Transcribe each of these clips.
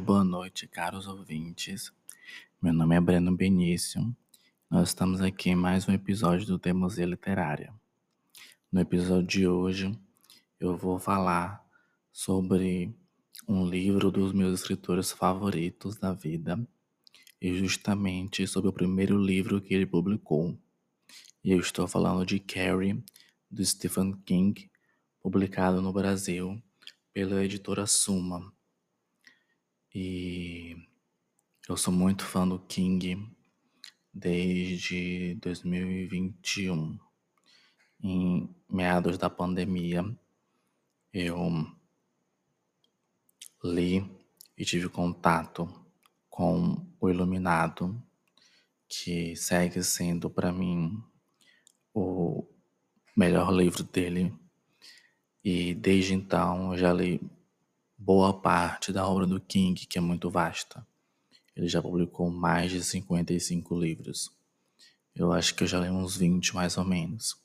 boa noite, caros ouvintes. Meu nome é Breno Benício. Nós estamos aqui em mais um episódio do Teimosia Literária. No episódio de hoje, eu vou falar sobre um livro dos meus escritores favoritos da vida e justamente sobre o primeiro livro que ele publicou. E eu estou falando de Carrie, do Stephen King, publicado no Brasil pela editora Suma. E eu sou muito fã do King desde 2021. Em meados da pandemia, eu li e tive contato com O Iluminado, que segue sendo para mim o melhor livro dele. E desde então eu já li boa parte da obra do King, que é muito vasta. Ele já publicou mais de 55 livros. Eu acho que eu já li uns 20 mais ou menos.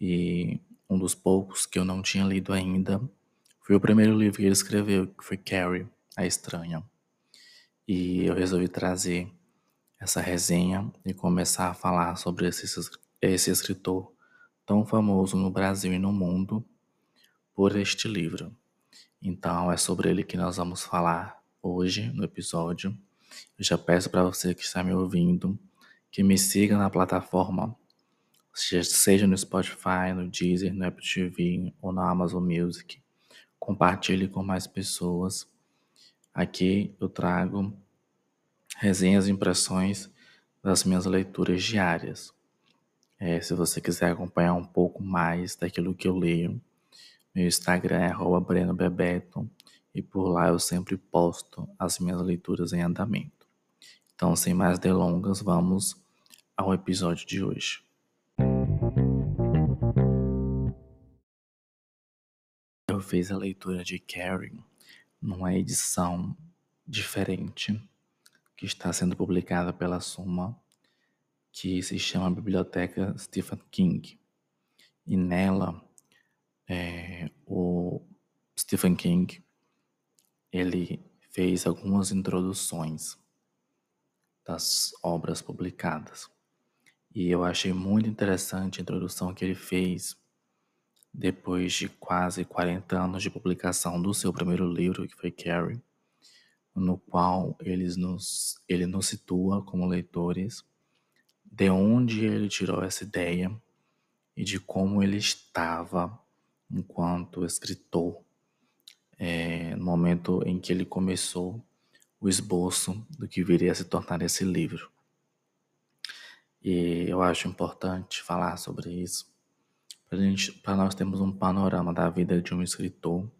E um dos poucos que eu não tinha lido ainda foi o primeiro livro que ele escreveu, que foi Carrie, a Estranha. E eu resolvi trazer essa resenha e começar a falar sobre esse, esse escritor tão famoso no Brasil e no mundo por este livro. Então é sobre ele que nós vamos falar hoje no episódio. Eu já peço para você que está me ouvindo que me siga na plataforma, seja no Spotify, no Deezer, no Apple TV ou na Amazon Music. Compartilhe com mais pessoas. Aqui eu trago resenhas e impressões das minhas leituras diárias. É, se você quiser acompanhar um pouco mais daquilo que eu leio, meu Instagram é BrenoBebeto e por lá eu sempre posto as minhas leituras em andamento. Então, sem mais delongas, vamos ao episódio de hoje. Eu fiz a leitura de Carrie numa edição diferente que está sendo publicada pela Suma, que se chama Biblioteca Stephen King. E nela é, o Stephen King ele fez algumas introduções das obras publicadas. E eu achei muito interessante a introdução que ele fez depois de quase 40 anos de publicação do seu primeiro livro, que foi Carrie, no qual nos, ele nos situa como leitores de onde ele tirou essa ideia e de como ele estava enquanto escritor, é, no momento em que ele começou o esboço do que viria a se tornar esse livro. E eu acho importante falar sobre isso, para nós termos um panorama da vida de um escritor,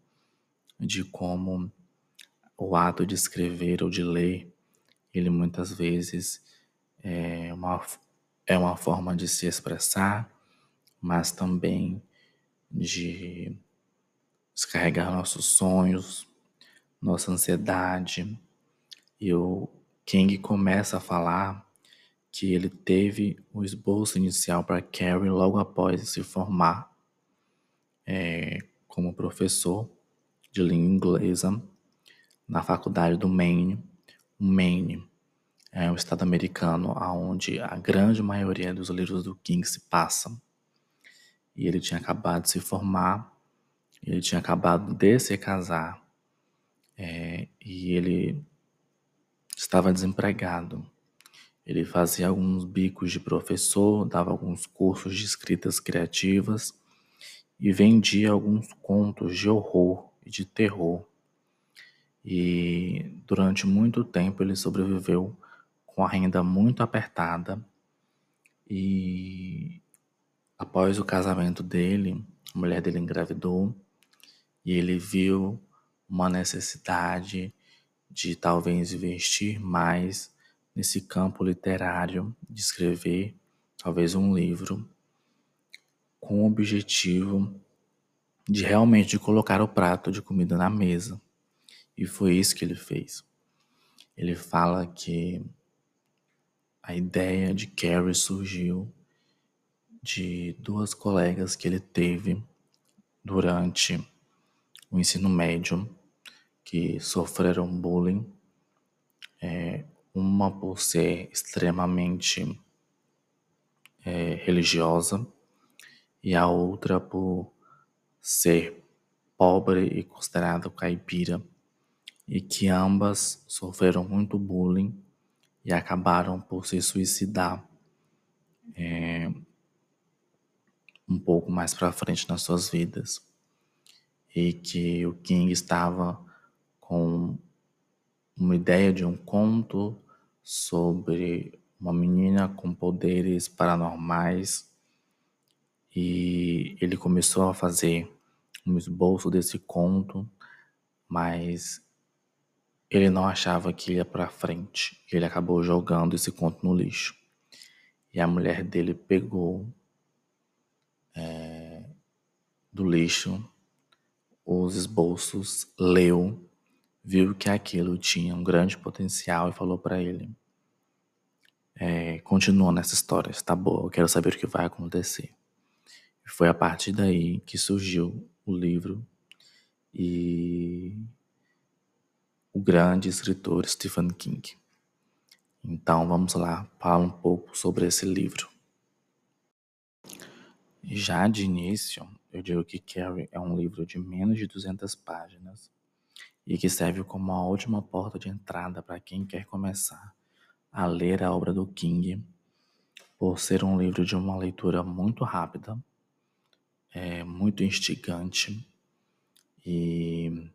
de como o ato de escrever ou de ler, ele muitas vezes é uma, é uma forma de se expressar, mas também de descarregar nossos sonhos, nossa ansiedade. E o King começa a falar que ele teve o esboço inicial para Carrie logo após se formar é, como professor de língua inglesa na faculdade do Maine. O Maine é um estado americano onde a grande maioria dos livros do King se passam e ele tinha acabado de se formar, ele tinha acabado de se casar é, e ele estava desempregado. Ele fazia alguns bicos de professor, dava alguns cursos de escritas criativas e vendia alguns contos de horror e de terror. E durante muito tempo ele sobreviveu com a renda muito apertada e Após o casamento dele, a mulher dele engravidou e ele viu uma necessidade de talvez investir mais nesse campo literário, de escrever talvez um livro com o objetivo de realmente colocar o prato de comida na mesa. E foi isso que ele fez. Ele fala que a ideia de Carrie surgiu de duas colegas que ele teve durante o ensino médio, que sofreram bullying, é, uma por ser extremamente é, religiosa e a outra por ser pobre e considerada caipira, e que ambas sofreram muito bullying e acabaram por se suicidar. É, um pouco mais para frente nas suas vidas. E que o King estava com uma ideia de um conto sobre uma menina com poderes paranormais e ele começou a fazer um esboço desse conto, mas ele não achava que ia para frente. Ele acabou jogando esse conto no lixo. E a mulher dele pegou é, do lixo os esboços, leu, viu que aquilo tinha um grande potencial e falou para ele: é, continua nessa história, está boa, eu quero saber o que vai acontecer. E foi a partir daí que surgiu o livro e o grande escritor Stephen King. Então vamos lá falar um pouco sobre esse livro. Já de início, eu digo que Carrie é um livro de menos de 200 páginas e que serve como a última porta de entrada para quem quer começar a ler a obra do King, por ser um livro de uma leitura muito rápida, é muito instigante e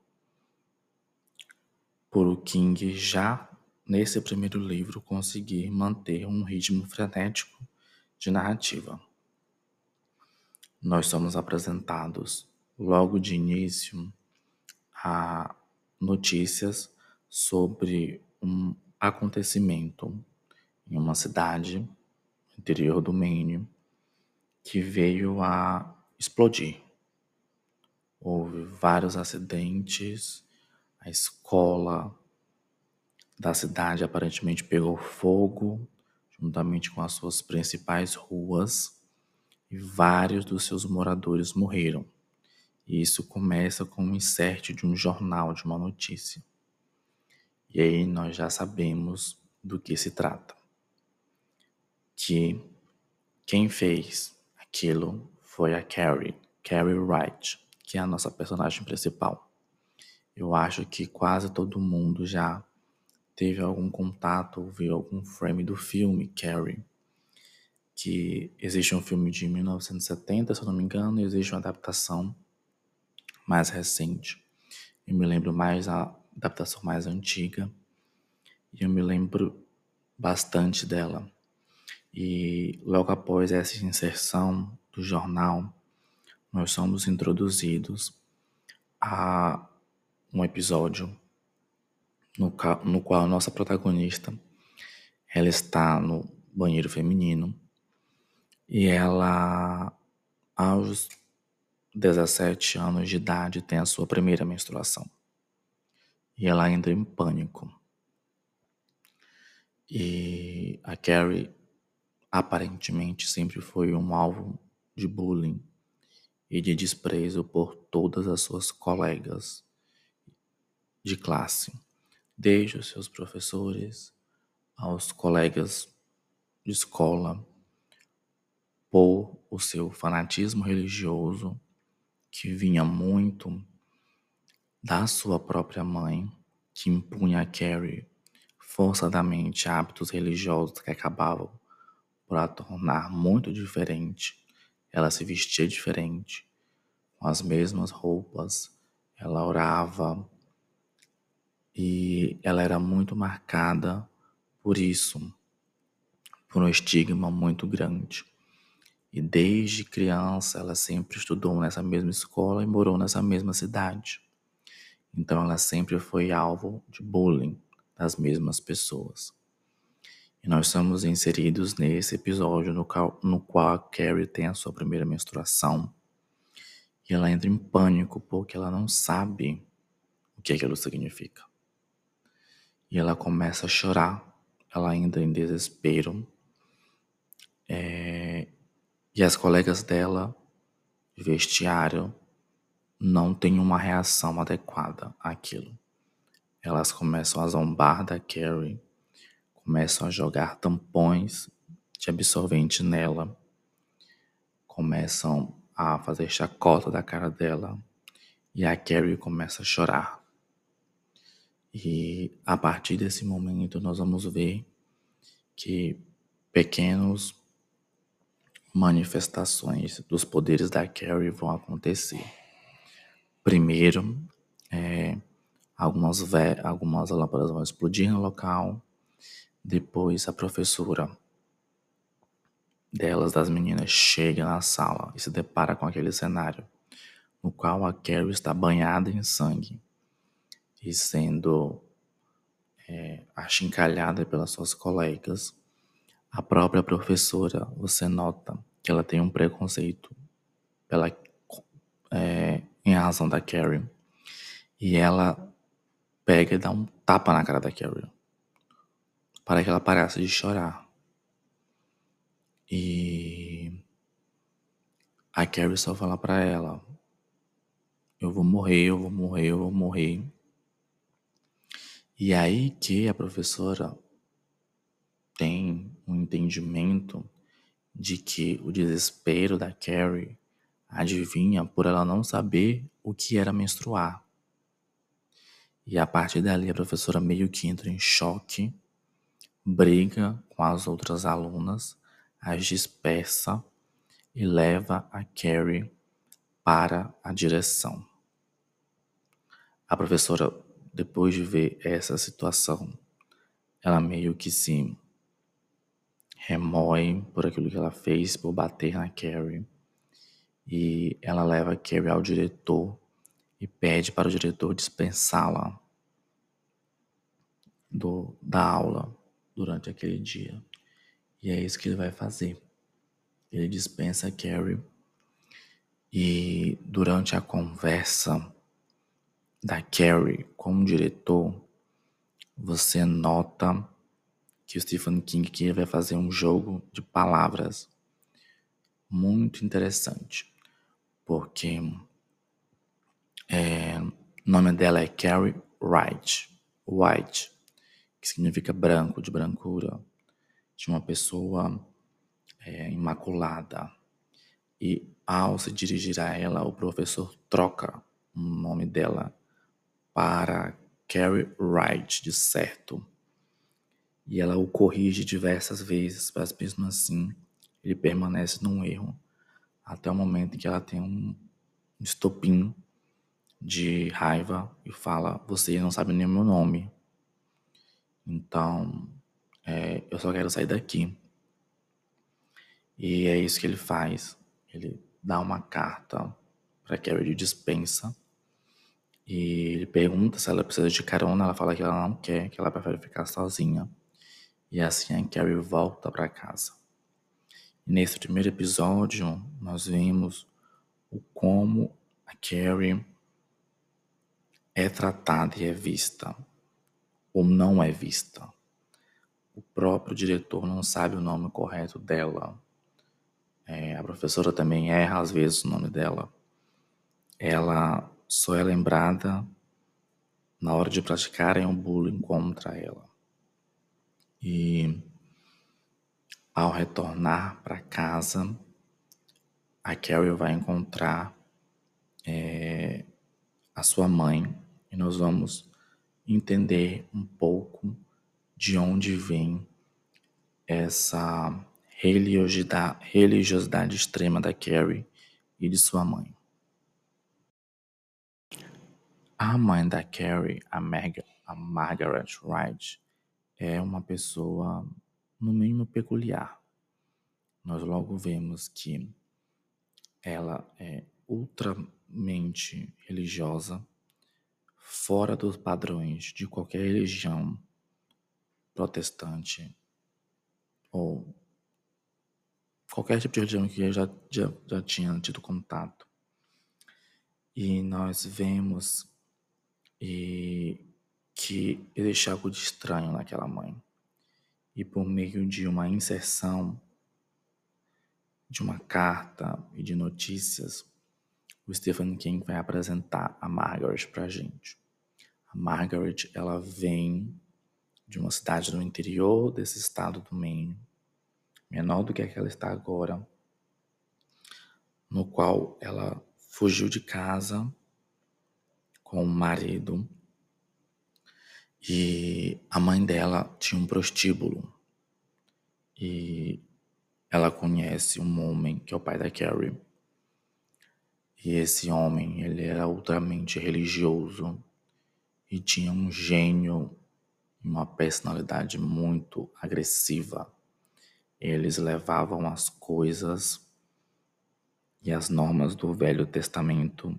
por o King já nesse primeiro livro conseguir manter um ritmo frenético de narrativa. Nós somos apresentados logo de início a notícias sobre um acontecimento em uma cidade interior do Maine que veio a explodir. Houve vários acidentes, a escola da cidade aparentemente pegou fogo, juntamente com as suas principais ruas, e vários dos seus moradores morreram. E isso começa com um insert de um jornal, de uma notícia. E aí nós já sabemos do que se trata. Que quem fez aquilo foi a Carrie, Carrie Wright, que é a nossa personagem principal. Eu acho que quase todo mundo já teve algum contato ou viu algum frame do filme Carrie. Que existe um filme de 1970, se eu não me engano, e existe uma adaptação mais recente. Eu me lembro mais a adaptação mais antiga e eu me lembro bastante dela. E logo após essa inserção do jornal, nós somos introduzidos a um episódio no, no qual a nossa protagonista ela está no banheiro feminino e ela aos 17 anos de idade tem a sua primeira menstruação e ela entra em pânico. E a Carrie aparentemente sempre foi um alvo de bullying e de desprezo por todas as suas colegas de classe, desde os seus professores aos colegas de escola, por o seu fanatismo religioso que vinha muito da sua própria mãe, que impunha a Carrie forçadamente hábitos religiosos que acabavam por a tornar muito diferente. Ela se vestia diferente, com as mesmas roupas, ela orava e ela era muito marcada por isso, por um estigma muito grande. E desde criança ela sempre estudou nessa mesma escola e morou nessa mesma cidade. Então ela sempre foi alvo de bullying das mesmas pessoas. E nós somos inseridos nesse episódio no qual, no qual Carrie tem a sua primeira menstruação. E ela entra em pânico porque ela não sabe o que aquilo significa. E ela começa a chorar, ela entra em desespero. É, e as colegas dela de vestiário não tem uma reação adequada àquilo. elas começam a zombar da Carrie, começam a jogar tampões de absorvente nela, começam a fazer chacota da cara dela e a Carrie começa a chorar. E a partir desse momento nós vamos ver que pequenos manifestações dos poderes da Carrie vão acontecer. Primeiro, é, algumas, algumas lâmpadas vão explodir no local. Depois, a professora delas, das meninas, chega na sala e se depara com aquele cenário no qual a Carrie está banhada em sangue e sendo é, achincalhada pelas suas colegas a própria professora, você nota que ela tem um preconceito pela, é, em razão da Carrie. E ela pega e dá um tapa na cara da Carrie. Para que ela parasse de chorar. E a Carrie só fala para ela: Eu vou morrer, eu vou morrer, eu vou morrer. E aí que a professora tem um entendimento de que o desespero da Carrie adivinha por ela não saber o que era menstruar. E a partir dali a professora meio que entra em choque, briga com as outras alunas, as dispersa e leva a Carrie para a direção. A professora, depois de ver essa situação, ela meio que se remoe por aquilo que ela fez, por bater na Carrie. E ela leva a Carrie ao diretor e pede para o diretor dispensá-la da aula durante aquele dia. E é isso que ele vai fazer. Ele dispensa a Carrie e durante a conversa da Carrie com o diretor, você nota que o Stephen King aqui vai fazer um jogo de palavras muito interessante, porque é, o nome dela é Carrie Wright, White, que significa branco, de brancura, de uma pessoa é, imaculada. E ao se dirigir a ela, o professor troca o nome dela para Carrie Wright, de certo. E ela o corrige diversas vezes, mas mesmo assim ele permanece num erro até o momento em que ela tem um estopim de raiva e fala: Você não sabe nem o meu nome. Então, é, eu só quero sair daqui. E é isso que ele faz. Ele dá uma carta para Carrie de dispensa. E ele pergunta se ela precisa de carona. Ela fala que ela não quer, que ela prefere ficar sozinha. E assim a Carrie volta para casa. E nesse primeiro episódio, nós vimos o como a Carrie é tratada e é vista, ou não é vista. O próprio diretor não sabe o nome correto dela. É, a professora também erra às vezes o nome dela. Ela só é lembrada na hora de praticarem um bullying contra ela. E ao retornar para casa, a Carrie vai encontrar é, a sua mãe e nós vamos entender um pouco de onde vem essa religiosidade, religiosidade extrema da Carrie e de sua mãe. A mãe da Carrie, a, Mag a Margaret Wright, é uma pessoa, no mínimo, peculiar. Nós logo vemos que ela é ultramente religiosa, fora dos padrões de qualquer religião protestante ou qualquer tipo de religião que eu já, já, já tinha tido contato. E nós vemos e que existe algo de estranho naquela mãe. E por meio de uma inserção de uma carta e de notícias, o Stephen King vai apresentar a Margaret para a gente. A Margaret, ela vem de uma cidade no interior desse estado do Maine, menor do que a que ela está agora, no qual ela fugiu de casa com o marido e a mãe dela tinha um prostíbulo e ela conhece um homem que é o pai da Carrie. E esse homem, ele era ultramente religioso e tinha um gênio e uma personalidade muito agressiva. Eles levavam as coisas e as normas do Velho Testamento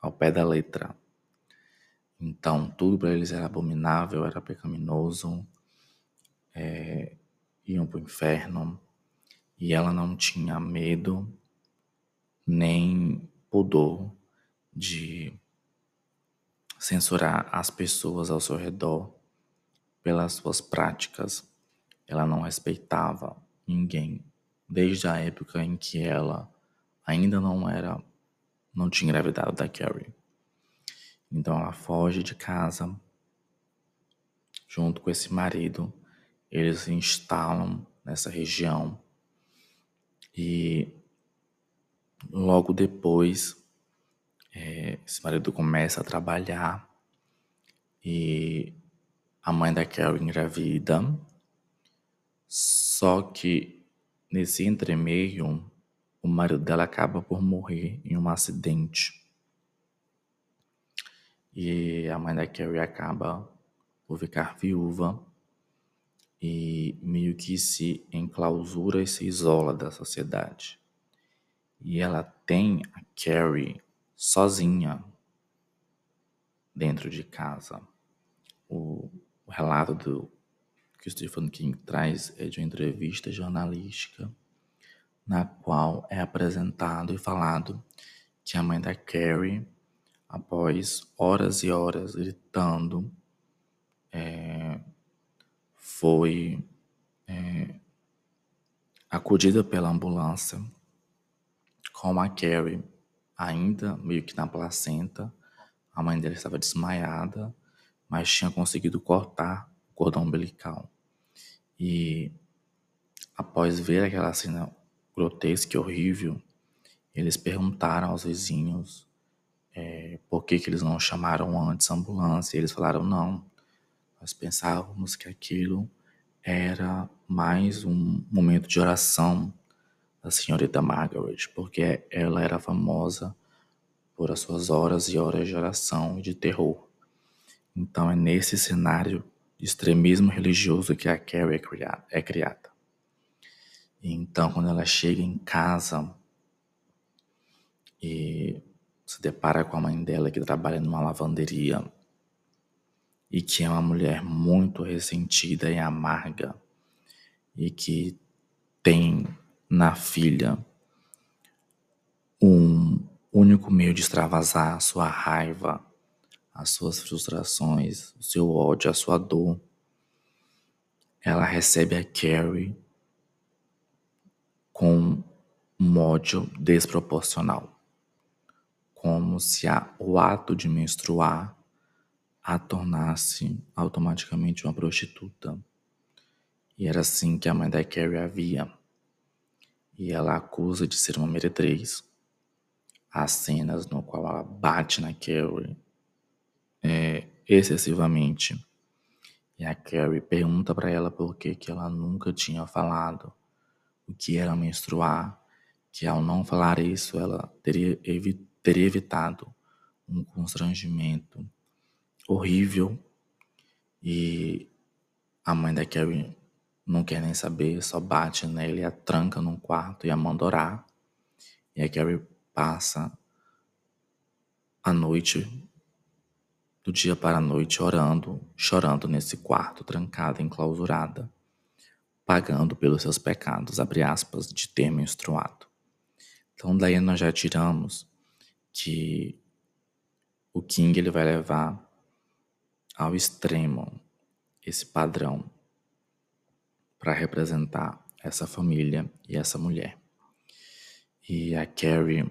ao pé da letra. Então, tudo para eles era abominável, era pecaminoso, é, iam para o inferno. E ela não tinha medo nem pudor de censurar as pessoas ao seu redor pelas suas práticas. Ela não respeitava ninguém desde a época em que ela ainda não era, não tinha engravidado da Carrie. Então ela foge de casa junto com esse marido. Eles se instalam nessa região e logo depois é, esse marido começa a trabalhar e a mãe da Carrie engravida. Só que nesse entremeio, o marido dela acaba por morrer em um acidente. E a mãe da Carrie acaba por ficar viúva e meio que se enclausura e se isola da sociedade. E ela tem a Carrie sozinha dentro de casa. O, o relato do, que o Stephen King traz é de uma entrevista jornalística na qual é apresentado e falado que a mãe da Carrie, após horas e horas gritando, é, foi é, acudida pela ambulância com a Carrie ainda meio que na placenta. A mãe dela estava desmaiada, mas tinha conseguido cortar o cordão umbilical. E após ver aquela cena grotesca e horrível, eles perguntaram aos vizinhos é, por que, que eles não chamaram antes a ambulância. Eles falaram: não, nós pensávamos que aquilo era mais um momento de oração da senhorita Margaret, porque ela era famosa por as suas horas e horas de oração e de terror. Então é nesse cenário de extremismo religioso que a Carrie é criada. Então, quando ela chega em casa e se depara com a mãe dela que trabalha numa lavanderia e que é uma mulher muito ressentida e amarga e que tem na filha um único meio de extravasar a sua raiva, as suas frustrações, o seu ódio, a sua dor. Ela recebe a Carrie com um ódio desproporcional, como se a, o ato de menstruar a tornasse automaticamente uma prostituta. E era assim que a mãe da Carrie a via. E ela acusa de ser uma meretriz. Há cenas no qual ela bate na Carrie é, excessivamente. E a Carrie pergunta para ela por que, que ela nunca tinha falado o que era menstruar, que ao não falar isso ela teria, evi teria evitado um constrangimento horrível e a mãe da Carrie não quer nem saber, só bate nele, a tranca num quarto e a manda orar. E a Carrie passa a noite, do dia para a noite, orando, chorando nesse quarto, trancada, enclausurada, pagando pelos seus pecados, abre aspas, de ter menstruado. Então daí nós já tiramos que o King ele vai levar ao extremo esse padrão para representar essa família e essa mulher. E a Carrie,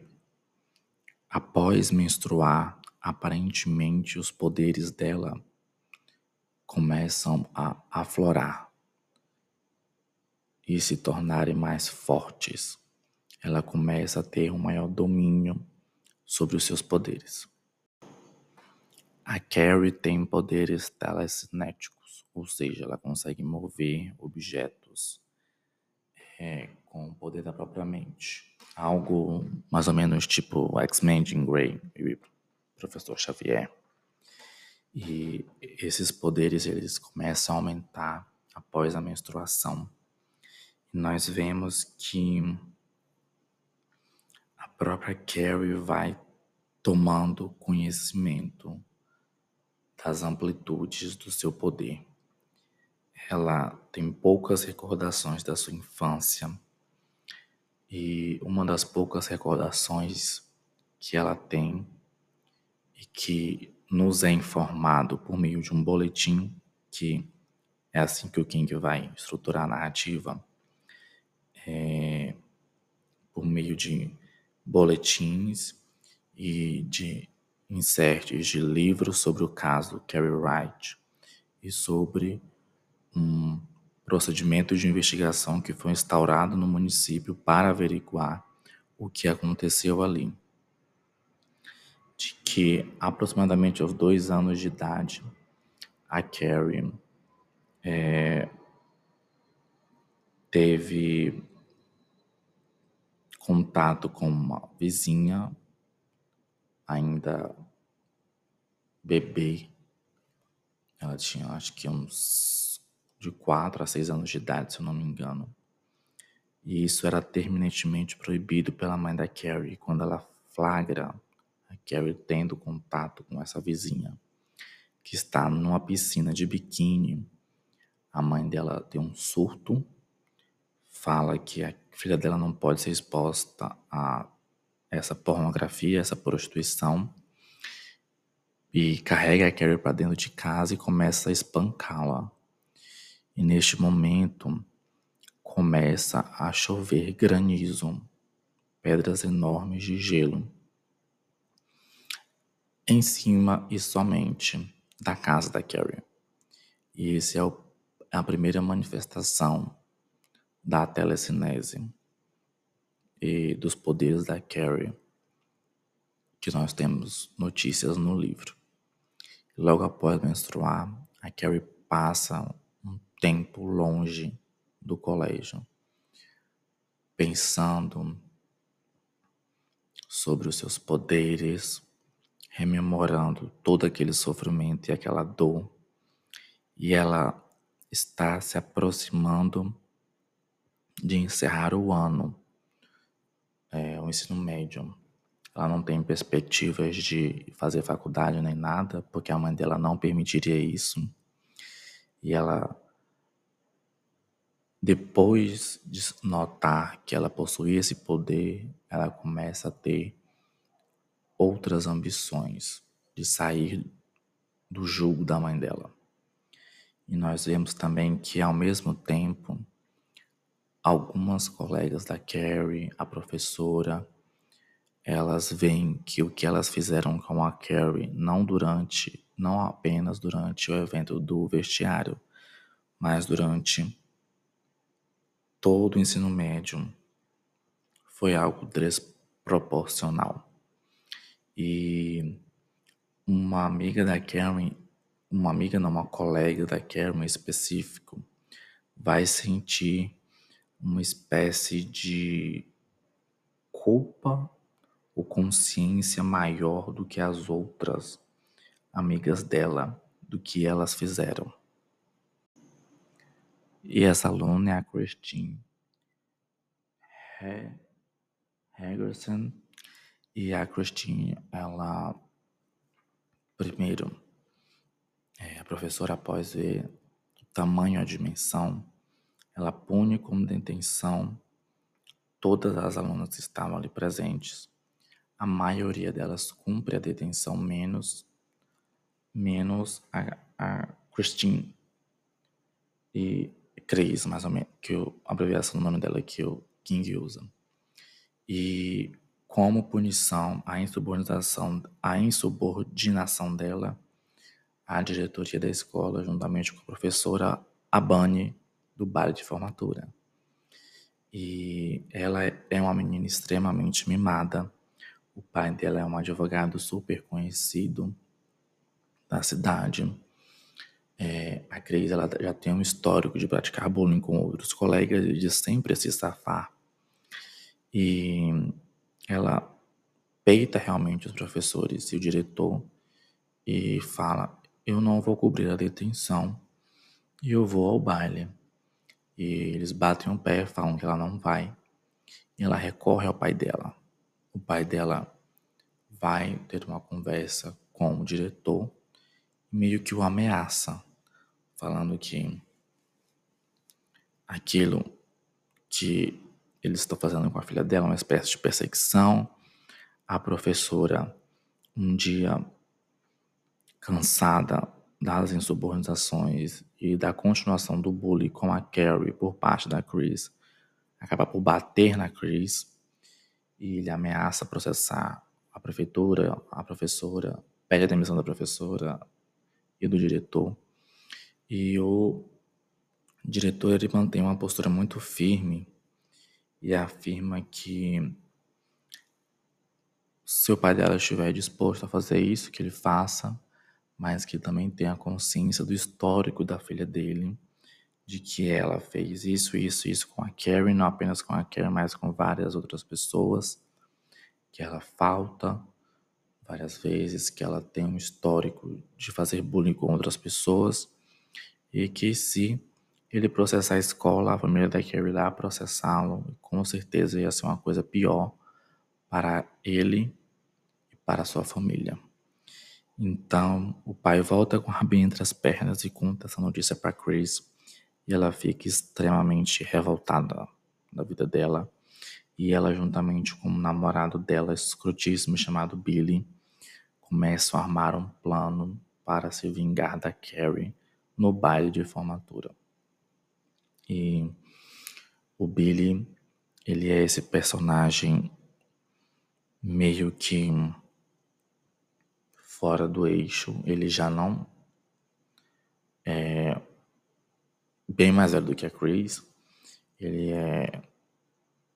após menstruar, aparentemente os poderes dela começam a aflorar e se tornarem mais fortes. Ela começa a ter um maior domínio sobre os seus poderes. A Carrie tem poderes telecinéticos, ou seja, ela consegue mover objetos é, com o poder da própria mente. Algo mais ou menos tipo X-Men Jean Grey e Professor Xavier. E esses poderes eles começam a aumentar após a menstruação. E nós vemos que própria Carrie vai tomando conhecimento das amplitudes do seu poder. Ela tem poucas recordações da sua infância e uma das poucas recordações que ela tem e que nos é informado por meio de um boletim, que é assim que o King vai estruturar a narrativa, é, por meio de boletins e de inserts de livros sobre o caso Carrie Wright e sobre um procedimento de investigação que foi instaurado no município para averiguar o que aconteceu ali. De que aproximadamente aos dois anos de idade, a Carrie é, teve contato com uma vizinha, ainda bebê. Ela tinha, acho que uns de 4 a 6 anos de idade, se eu não me engano. E isso era terminantemente proibido pela mãe da Carrie quando ela flagra a Carrie tendo contato com essa vizinha que está numa piscina de biquíni. A mãe dela tem um surto, fala que a filha dela não pode ser exposta a essa pornografia, essa prostituição, e carrega a Carrie para dentro de casa e começa a espancá-la. E neste momento começa a chover granizo, pedras enormes de gelo em cima e somente da casa da Carrie. E essa é, é a primeira manifestação da telecinese e dos poderes da Carrie que nós temos notícias no livro. Logo após menstruar, a Carrie passa um tempo longe do colégio, pensando sobre os seus poderes, rememorando todo aquele sofrimento e aquela dor, e ela está se aproximando de encerrar o ano, é, o ensino médio. Ela não tem perspectivas de fazer faculdade nem nada, porque a mãe dela não permitiria isso. E ela, depois de notar que ela possuía esse poder, ela começa a ter outras ambições de sair do jugo da mãe dela. E nós vemos também que, ao mesmo tempo, algumas colegas da Carrie, a professora, elas veem que o que elas fizeram com a Carrie, não durante, não apenas durante o evento do vestiário, mas durante todo o ensino médio, foi algo desproporcional. E uma amiga da Karen, uma amiga não, uma colega da Karen em específico, vai sentir uma espécie de culpa ou consciência maior do que as outras amigas dela, do que elas fizeram. E essa aluna é a Christine Hagerson e a Christine, ela, primeiro, é, a professora, após ver o tamanho, a dimensão, ela pune como detenção todas as alunas que estavam ali presentes. A maioria delas cumpre a detenção, menos, menos a, a Christine e Cris, mais ou menos, que eu, a abreviação do nome dela que o King usa. E como punição à insubordinação, à insubordinação dela, a diretoria da escola, juntamente com a professora Abane, do baile de formatura. E ela é uma menina extremamente mimada. O pai dela é um advogado super conhecido da cidade. É, a Cris ela já tem um histórico de praticar bullying com outros colegas e de sempre se safar. E ela peita realmente os professores e o diretor e fala: Eu não vou cobrir a detenção e eu vou ao baile. E eles batem o pé, falam que ela não vai. E ela recorre ao pai dela. O pai dela vai ter uma conversa com o diretor meio que o ameaça falando que aquilo que eles estão fazendo com a filha dela é uma espécie de perseguição. A professora, um dia cansada das insubordinações e da continuação do bullying com a Carrie por parte da Chris, acaba por bater na Chris e ele ameaça processar a prefeitura, a professora, pede a demissão da professora e do diretor. E o diretor ele mantém uma postura muito firme e afirma que se o pai dela estiver disposto a fazer isso, que ele faça, mas que também tenha consciência do histórico da filha dele, de que ela fez isso, isso, isso com a Carrie, não apenas com a Carrie, mas com várias outras pessoas, que ela falta várias vezes, que ela tem um histórico de fazer bullying com outras pessoas e que se ele processar a escola, a família da Carrie irá processá-lo, com certeza ia ser uma coisa pior para ele e para sua família. Então, o pai volta com a rabinha entre as pernas e conta essa notícia para Chris, e ela fica extremamente revoltada da vida dela. E ela, juntamente com o namorado dela, escrotíssimo, chamado Billy, começam a armar um plano para se vingar da Carrie no baile de formatura. E o Billy, ele é esse personagem meio que fora do eixo, ele já não é bem mais velho do que a Chris. Ele é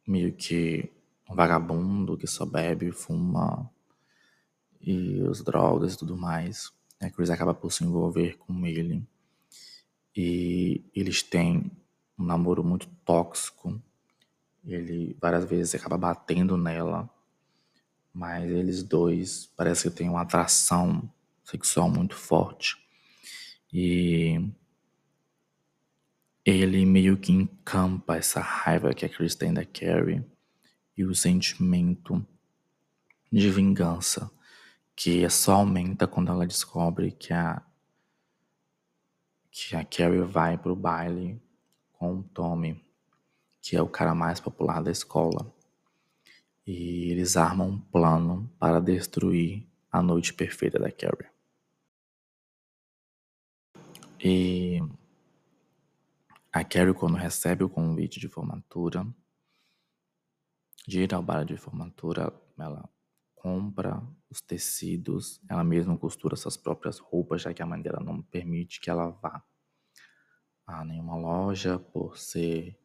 meio que um vagabundo que só bebe, fuma e os drogas e tudo mais. A Chris acaba por se envolver com ele e eles têm um namoro muito tóxico. Ele várias vezes acaba batendo nela, mas eles dois parece que têm uma atração sexual muito forte. E ele meio que encampa essa raiva que a Chris tem da Carrie e o sentimento de vingança que só aumenta quando ela descobre que a que a Carrie vai pro baile com o Tommy, que é o cara mais popular da escola. E eles armam um plano para destruir a noite perfeita da Carrie. E a Carrie, quando recebe o convite de formatura, de ir ao baile de formatura, ela compra os tecidos, ela mesma costura suas próprias roupas, já que a mãe dela não permite que ela vá a nenhuma loja por ser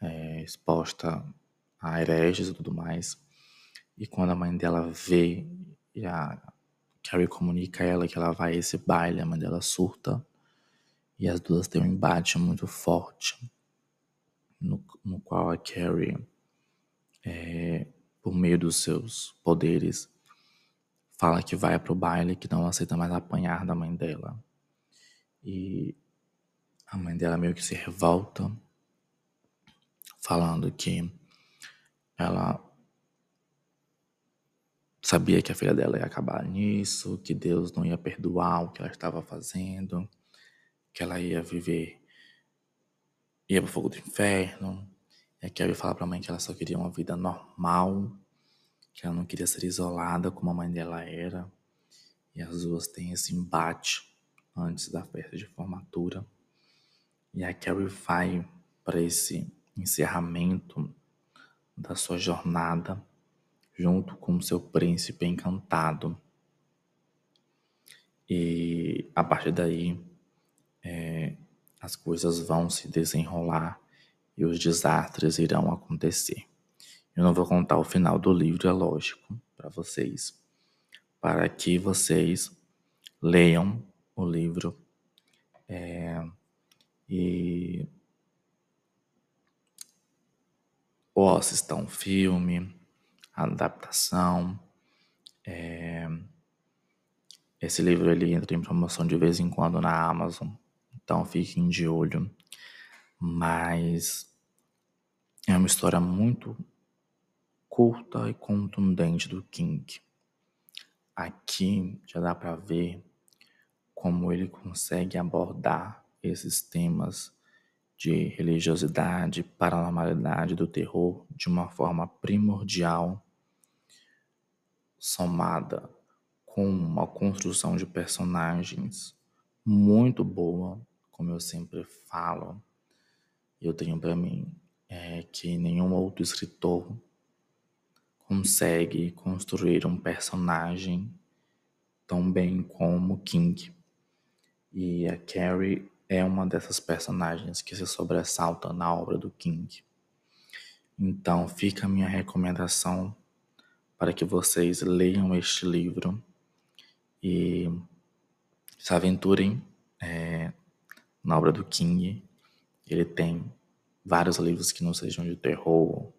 é, exposta a hereges e tudo mais. E quando a mãe dela vê e a Carrie comunica a ela que ela vai a esse baile, a mãe dela surta e as duas têm um embate muito forte, no, no qual a Carrie é, por meio dos seus poderes, fala que vai pro baile, que não aceita mais apanhar da mãe dela. E a mãe dela meio que se revolta, falando que ela sabia que a filha dela ia acabar nisso, que Deus não ia perdoar o que ela estava fazendo, que ela ia viver, ia pro fogo do inferno, e a Carrie fala pra mãe que ela só queria uma vida normal, que ela não queria ser isolada como a mãe dela era. E as duas têm esse embate antes da festa de formatura. E a Carrie vai para esse encerramento da sua jornada junto com seu príncipe encantado. E a partir daí, é, as coisas vão se desenrolar e os desastres irão acontecer. Eu não vou contar o final do livro, é lógico, para vocês, para que vocês leiam o livro é, e ou assistam um filme, adaptação. É, esse livro ele entra em promoção de vez em quando na Amazon, então fiquem de olho. Mas é uma história muito curta e contundente do King. Aqui já dá para ver como ele consegue abordar esses temas de religiosidade, paranormalidade, do terror de uma forma primordial, somada com uma construção de personagens muito boa, como eu sempre falo. Eu tenho para mim é que nenhum outro escritor consegue construir um personagem tão bem como King. E a Carrie é uma dessas personagens que se sobressalta na obra do King. Então fica a minha recomendação para que vocês leiam este livro e se aventurem é, na obra do King. Ele tem vários livros que não sejam de terror.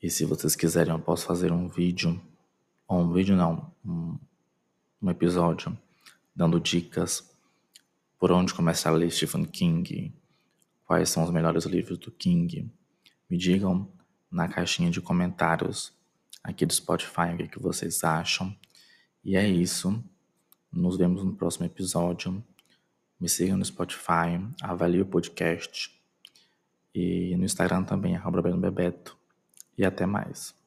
E se vocês quiserem, eu posso fazer um vídeo, ou um vídeo não, um, um episódio dando dicas por onde começar a ler Stephen King, quais são os melhores livros do King. Me digam na caixinha de comentários aqui do Spotify o que, é vocês acham. E é isso. Nos vemos no próximo episódio. Me sigam no Spotify, avalie o podcast. E no Instagram também, Bebeto. E até mais.